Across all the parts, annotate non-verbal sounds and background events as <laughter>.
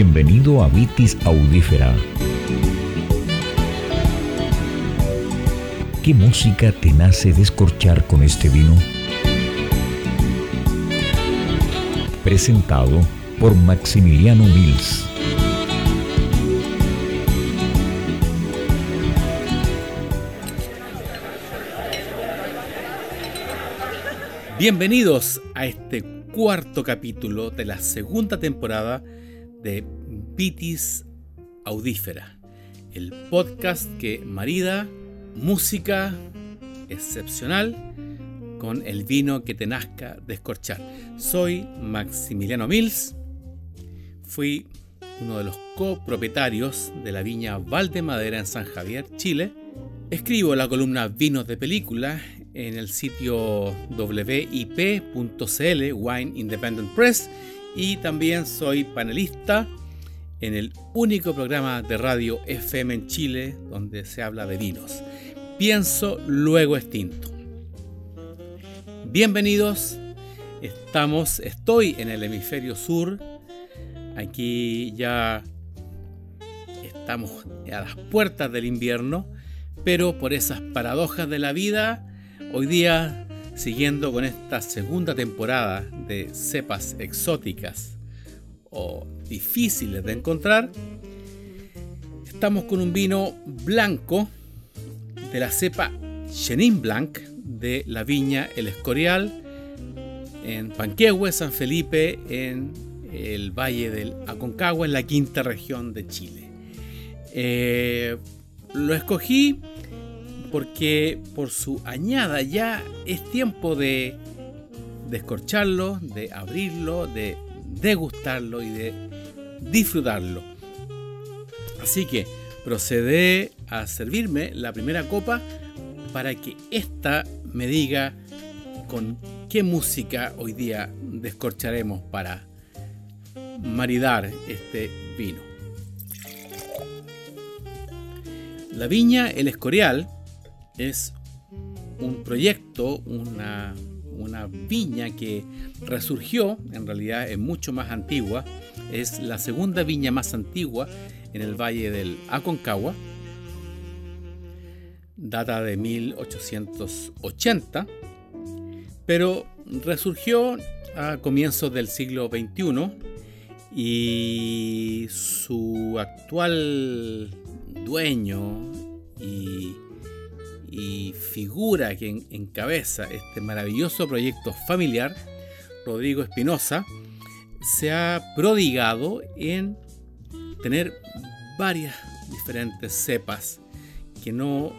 Bienvenido a Vitis Audífera. ¿Qué música te nace descorchar con este vino? Presentado por Maximiliano Mills. Bienvenidos a este cuarto capítulo de la segunda temporada de Vitis Audífera, el podcast que marida música excepcional con el vino que te nazca descorchar. Soy Maximiliano Mills, fui uno de los copropietarios de la viña Valdemadera en San Javier, Chile. Escribo la columna Vinos de Película en el sitio wip.cl, Wine Independent Press, y también soy panelista en el único programa de radio FM en Chile donde se habla de vinos. Pienso luego extinto. Bienvenidos, estamos, estoy en el hemisferio sur, aquí ya estamos a las puertas del invierno, pero por esas paradojas de la vida, Hoy día, siguiendo con esta segunda temporada de cepas exóticas o difíciles de encontrar, estamos con un vino blanco de la cepa Chenin Blanc de la viña El Escorial en Panquehue, San Felipe, en el Valle del Aconcagua, en la quinta región de Chile. Eh, lo escogí porque por su añada ya es tiempo de descorcharlo, de abrirlo, de degustarlo y de disfrutarlo. Así que procede a servirme la primera copa para que ésta me diga con qué música hoy día descorcharemos para maridar este vino. La viña El Escorial es un proyecto, una, viña que resurgió, en realidad es mucho más antigua, es la segunda viña más antigua en el valle del Aconcagua, data de 1880, pero resurgió a comienzos del siglo XXI y su actual dueño y y figura que encabeza este maravilloso proyecto familiar, Rodrigo Espinosa, se ha prodigado en tener varias diferentes cepas que no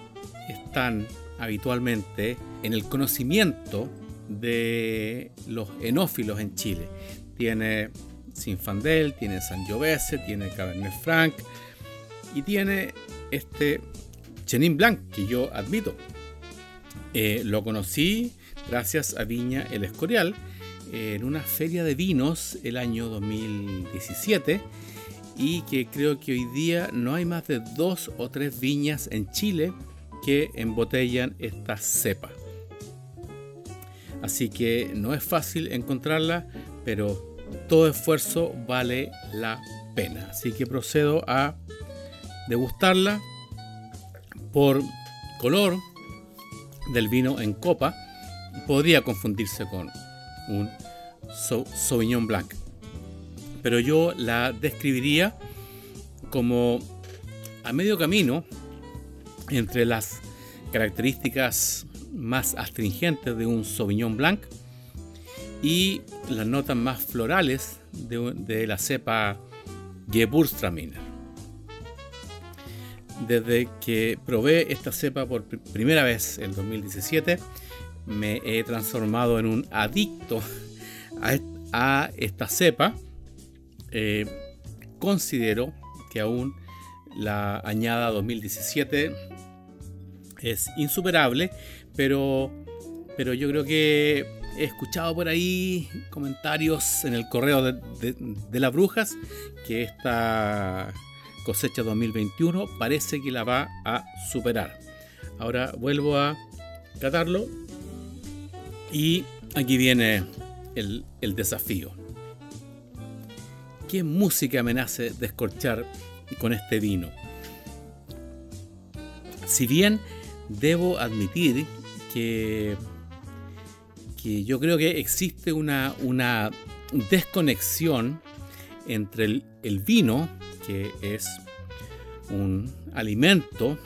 están habitualmente en el conocimiento de los enófilos en Chile. Tiene Sinfandel, tiene Sangiovese, tiene Cabernet Franc y tiene este Chenin Blanc, que yo admito. Eh, lo conocí gracias a Viña El Escorial en una feria de vinos el año 2017 y que creo que hoy día no hay más de dos o tres viñas en Chile que embotellan esta cepa. Así que no es fácil encontrarla, pero todo esfuerzo vale la pena. Así que procedo a degustarla por color del vino en copa, podría confundirse con un Sauvignon Blanc. Pero yo la describiría como a medio camino entre las características más astringentes de un Sauvignon Blanc y las notas más florales de, la cepa Gewürztraminer desde que probé esta cepa por primera vez en 2017, me he transformado en un adicto <laughs> a, esta cepa. Eh, considero que aún la añada 2017 es insuperable, pero, pero yo creo que he escuchado por ahí comentarios en el correo de, de las brujas que esta cosecha 2021 parece que la va a superar. Ahora vuelvo a catarlo y aquí viene el, el desafío. qué música me nace descorchar con este vino. Si bien debo admitir que, que yo creo que existe una, una desconexión entre el, vino, que es un alimento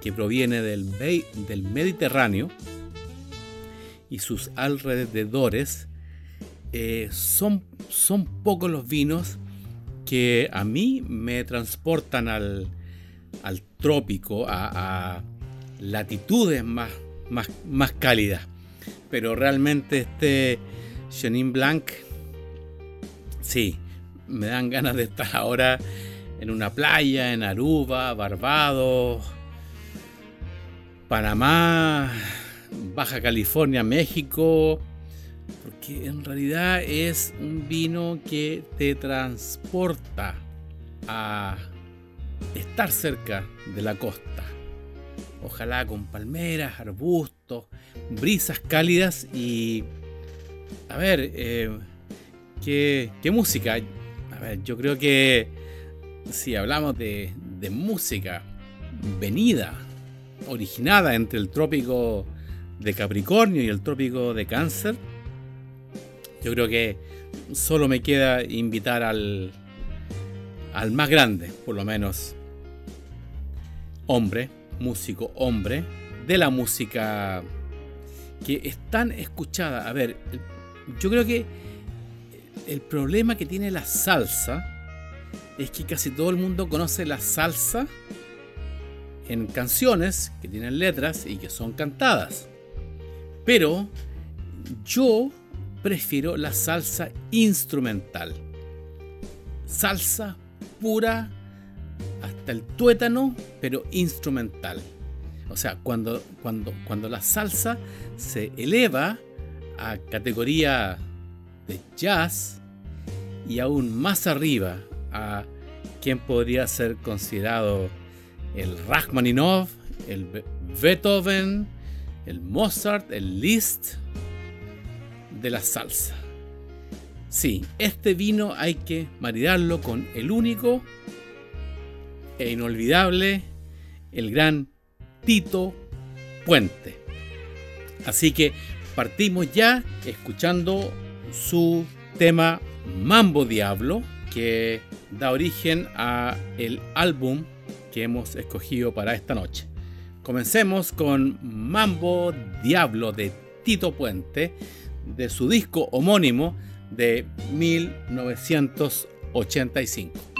que proviene del, del Mediterráneo, y sus alrededores, eh, son, son pocos los vinos que a mí me transportan al, al trópico, a, latitudes más, más, más cálidas. Pero realmente este Chenin Blanc, sí, me dan ganas de estar ahora en una playa, en Aruba, Barbados, Panamá, Baja California, México, porque en realidad es un vino que te transporta a estar cerca de la costa. Ojalá con palmeras, arbustos, brisas cálidas y... A ver, eh, ¿qué, música? A ver, yo creo que si hablamos de, música venida, originada entre el trópico de Capricornio y el trópico de Cáncer, yo creo que solo me queda invitar al, al más grande, por lo menos hombre, músico hombre, de la música que es tan escuchada. A ver, yo creo que el problema que tiene la salsa es que casi todo el mundo conoce la salsa en canciones que tienen letras y que son cantadas. Pero yo prefiero la salsa instrumental. Salsa pura hasta el tuétano, pero instrumental. O sea, cuando, cuando, cuando la salsa se eleva a categoría de jazz y aún más arriba a quien podría ser considerado el Rachmaninoff, el Beethoven, el Mozart, el Liszt de la salsa. Sí, este vino hay que maridarlo con el único e inolvidable, el gran Tito Puente. Así que partimos ya escuchando su tema Mambo Diablo, que da origen a el álbum que hemos escogido para esta noche. Comencemos con Mambo Diablo de Tito Puente, de su disco homónimo de 1985.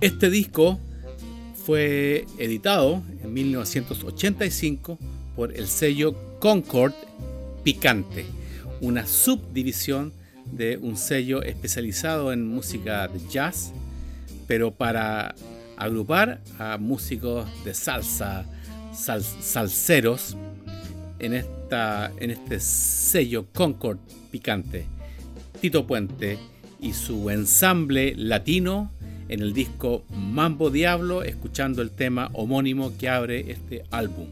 Este disco fue editado en 1985 por el sello Concord Picante, una subdivisión de un sello especializado en música de jazz, pero para agrupar a músicos de salsa, salseros, en, este sello Concord Picante. Tito Puente y su ensamble latino en el disco Mambo Diablo, escuchando el tema homónimo que abre este álbum.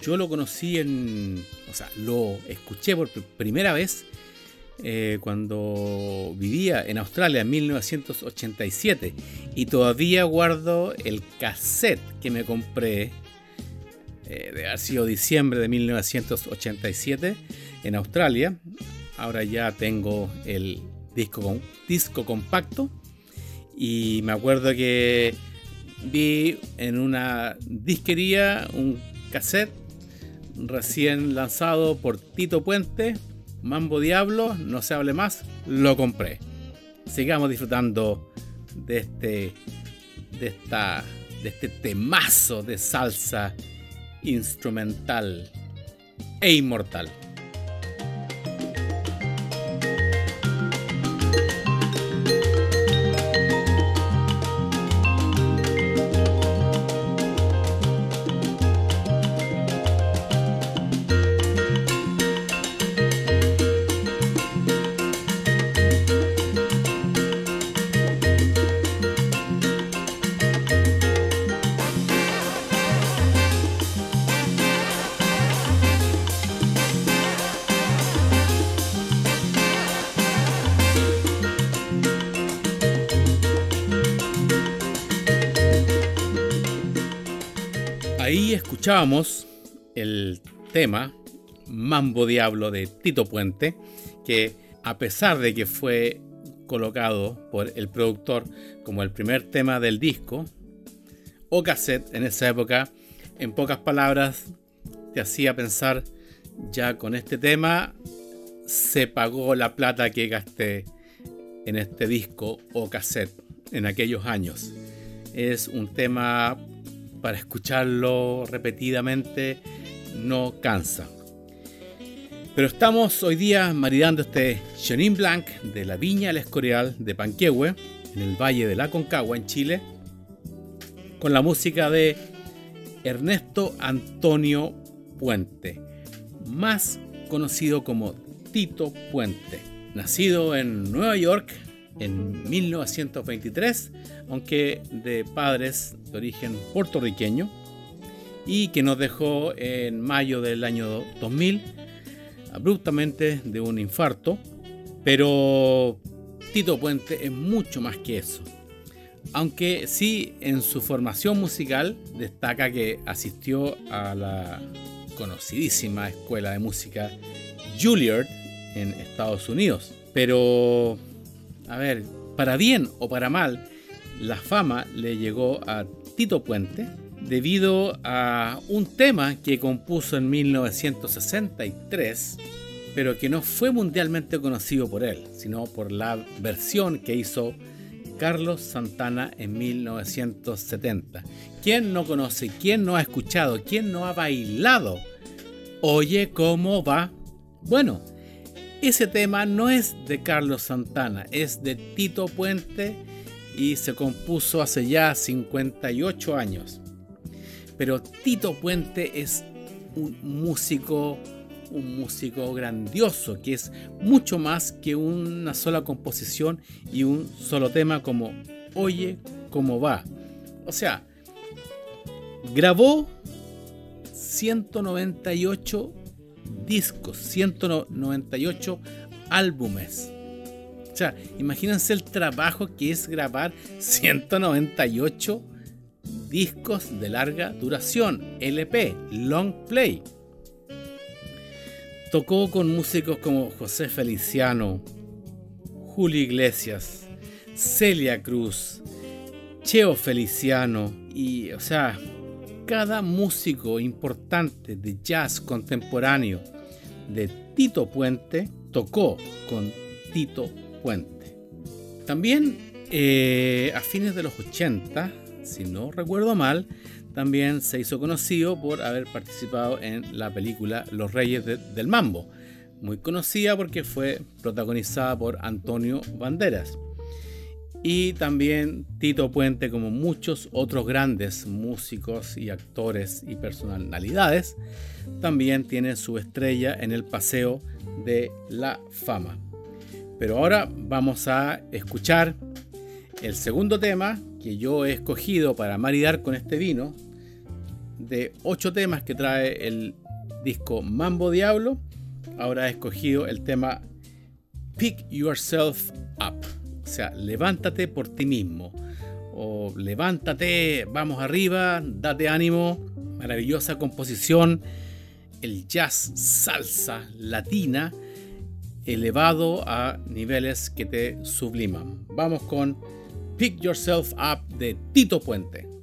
Yo lo conocí en, o sea, lo escuché por primera vez eh, cuando vivía en Australia en 1987 y todavía guardo el cassette que me compré eh, de haber sido diciembre de 1987 en Australia. Ahora ya tengo el disco, disco compacto y me acuerdo que vi en una disquería un cassette recién lanzado por Tito Puente, Mambo Diablo, no se hable más, lo compré. Sigamos disfrutando de este, de esta, de este temazo de salsa instrumental e inmortal. Escuchábamos el tema Mambo Diablo de Tito Puente, que a pesar de que fue colocado por el productor como el primer tema del disco, o cassette en esa época, en pocas palabras, te hacía pensar, ya con este tema se pagó la plata que gasté en este disco o cassette en aquellos años. Es un tema para escucharlo repetidamente no cansa. Pero estamos hoy día maridando este Chenin Blanc de la Viña El Escorial de Panquehue, en el Valle de la Concagua, en Chile, con la música de Ernesto Antonio Puente, más conocido como Tito Puente. Nacido en Nueva York en 1923, aunque de padres de origen puertorriqueño, y que nos dejó en mayo del año 2000, abruptamente de un infarto, pero Tito Puente es mucho más que eso. Aunque sí en su formación musical destaca que asistió a la conocidísima escuela de música Juilliard en Estados Unidos. Pero a ver, para bien o para mal, la fama le llegó a Tito Puente debido a un tema que compuso en 1963, pero que no fue mundialmente conocido por él, sino por la versión que hizo Carlos Santana en 1970. ¿Quién no conoce? ¿Quién no ha escuchado? ¿Quién no ha bailado? Oye, ¿cómo va? Bueno, ese tema no es de Carlos Santana, es de Tito Puente y se compuso hace ya 58 años. Pero Tito Puente es un músico, un músico grandioso, que es mucho más que una sola composición y un solo tema como Oye cómo va. O sea, grabó 198 discos, 198 álbumes. O sea, imagínense el trabajo que es grabar 198 discos de larga duración, LP, long play. Tocó con músicos como José Feliciano, Julio Iglesias, Celia Cruz, Cheo Feliciano y, o sea, cada músico importante de jazz contemporáneo de Tito Puente tocó con Tito También eh, a fines de los 80, si no recuerdo mal, también se hizo conocido por haber participado en la película Los Reyes del Mambo, muy conocida porque fue protagonizada por Antonio Banderas. Y también Tito Puente, como muchos otros grandes músicos y actores y personalidades, también tiene su estrella en el Paseo de la Fama. Pero ahora vamos a escuchar el segundo tema que yo he escogido para maridar con este vino, de ocho temas que trae el disco Mambo Diablo, ahora he escogido el tema Pick Yourself Up, o sea, levántate por ti mismo, o levántate, vamos arriba, date ánimo, maravillosa composición, el jazz salsa latina elevado a niveles que te subliman. Vamos con Pick Yourself Up de Tito Puente.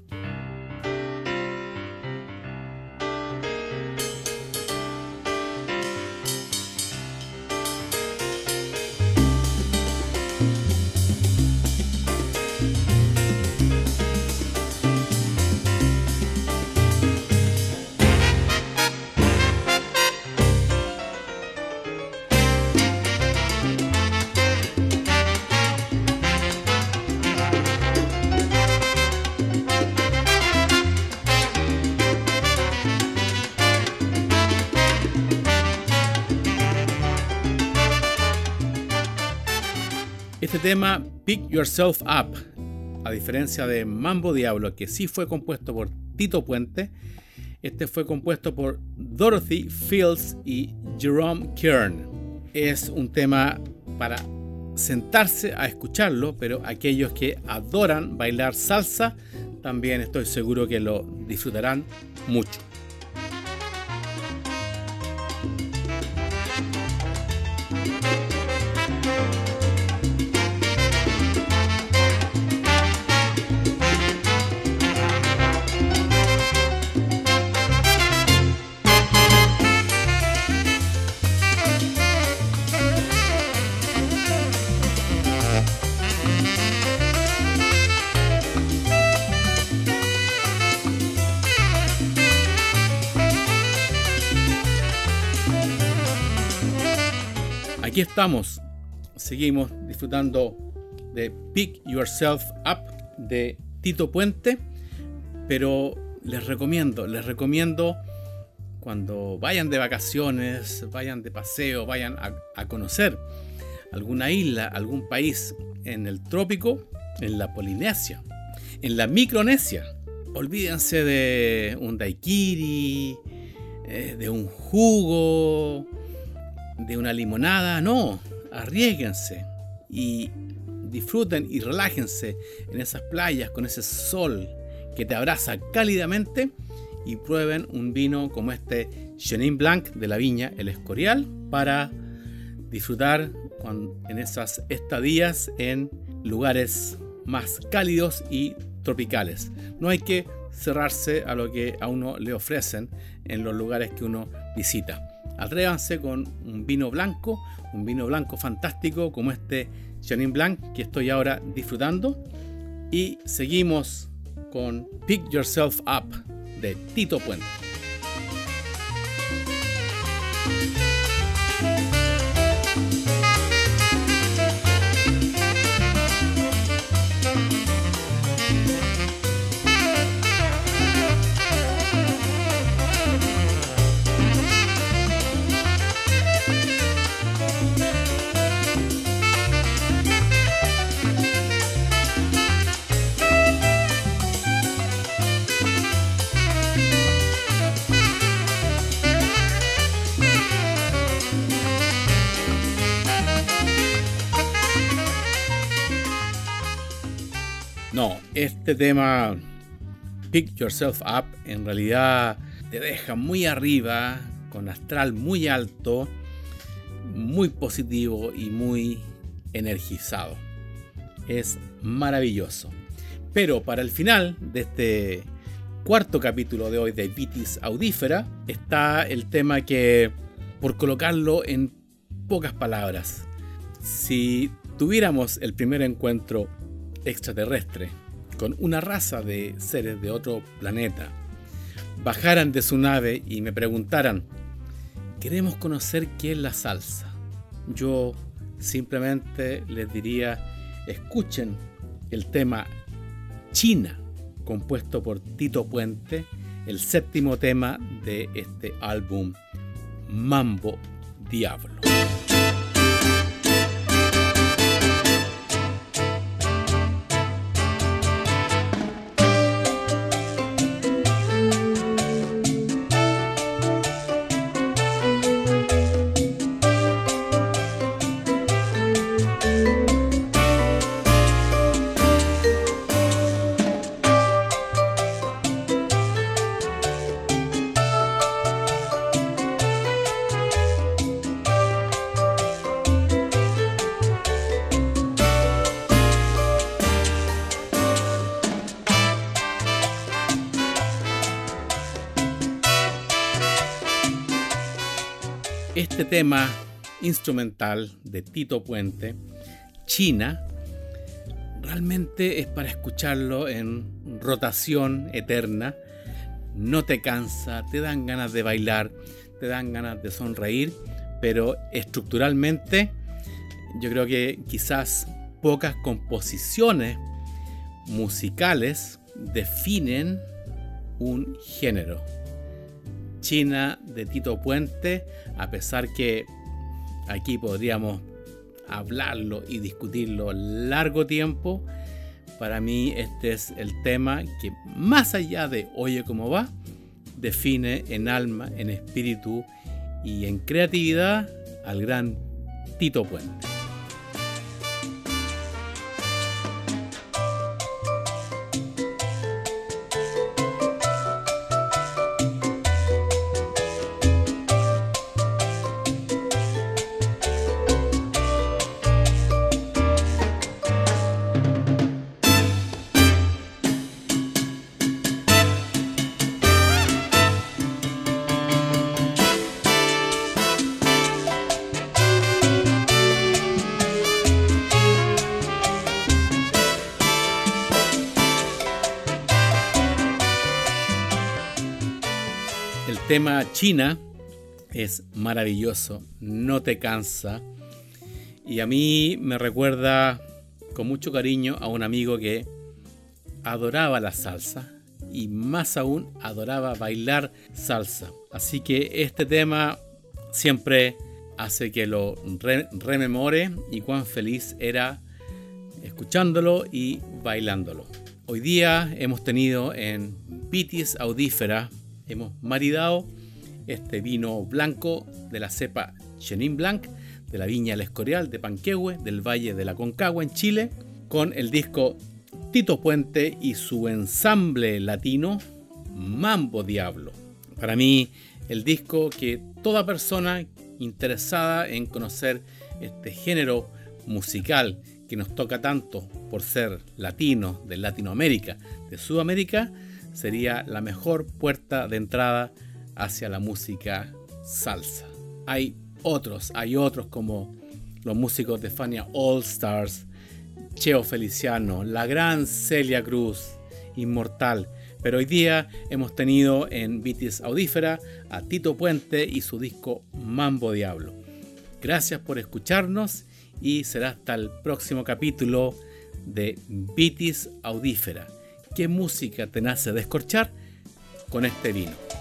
Tema, Pick Yourself Up, a diferencia de Mambo Diablo, que sí fue compuesto por Tito Puente, este fue compuesto por Dorothy Fields y Jerome Kern. Es un tema para sentarse a escucharlo, pero aquellos que adoran bailar salsa, también estoy seguro que lo disfrutarán mucho. Seguimos disfrutando de Pick Yourself Up de Tito Puente. Pero les recomiendo, les recomiendo cuando vayan de vacaciones, vayan de paseo, vayan a, a conocer alguna isla, algún país en el trópico, en la Polinesia, en la Micronesia. Olvídense de un daiquiri, eh, de un jugo, de una limonada, no, arriesguense y disfruten y relájense en esas playas con ese sol que te abraza cálidamente y prueben un vino como este Chenin Blanc de la viña El Escorial para disfrutar en esas estadías en lugares más cálidos y tropicales. No hay que cerrarse a lo que a uno le ofrecen en los lugares que uno visita. Atrévanse con un vino blanco, un vino blanco fantástico como este Chenin Blanc que estoy ahora disfrutando. Y seguimos con Pick Yourself Up de Tito Puente. Este tema, Pick Yourself Up, en realidad te deja muy arriba, con astral muy alto, muy positivo y muy energizado. Es maravilloso. Pero para el final de este cuarto capítulo de hoy de Vitis Audífera está el tema que, por colocarlo en pocas palabras, si tuviéramos el primer encuentro extraterrestre, con una raza de seres de otro planeta, bajaran de su nave y me preguntaran, queremos conocer qué es la salsa, yo simplemente les diría, escuchen el tema China, compuesto por Tito Puente, el séptimo tema de este álbum Mambo Diablo. Tema instrumental de Tito Puente, China, realmente es para escucharlo en rotación eterna. No te cansa, te dan ganas de bailar, te dan ganas de sonreír, pero estructuralmente yo creo que quizás pocas composiciones musicales definen un género. China de Tito Puente, a pesar que aquí podríamos hablarlo y discutirlo largo tiempo, para mí este es el tema que más allá de Oye cómo va, define en alma, en espíritu y en creatividad al gran Tito Puente. Tema China es maravilloso, no te cansa y a mí me recuerda con mucho cariño a un amigo que adoraba la salsa y más aún adoraba bailar salsa. Así que este tema siempre hace que lo rememore y cuán feliz era escuchándolo y bailándolo. Hoy día hemos tenido en Pitis Audífera hemos maridado este vino blanco de la cepa Chenin Blanc de la viña El Escorial de Panquehue del Valle de la Concagua en Chile con el disco Tito Puente y su ensamble latino Mambo Diablo. Para mí el disco que toda persona interesada en conocer este género musical que nos toca tanto por ser latinos de Latinoamérica, de Sudamérica, sería la mejor puerta de entrada hacia la música salsa. Hay otros, hay otros como los músicos de Fania All Stars, Cheo Feliciano, la gran Celia Cruz, Inmortal. Pero hoy día hemos tenido en Vitis Audífera a Tito Puente y su disco Mambo Diablo. Gracias por escucharnos y será hasta el próximo capítulo de Vitis Audífera qué música te nace descorchar con este vino.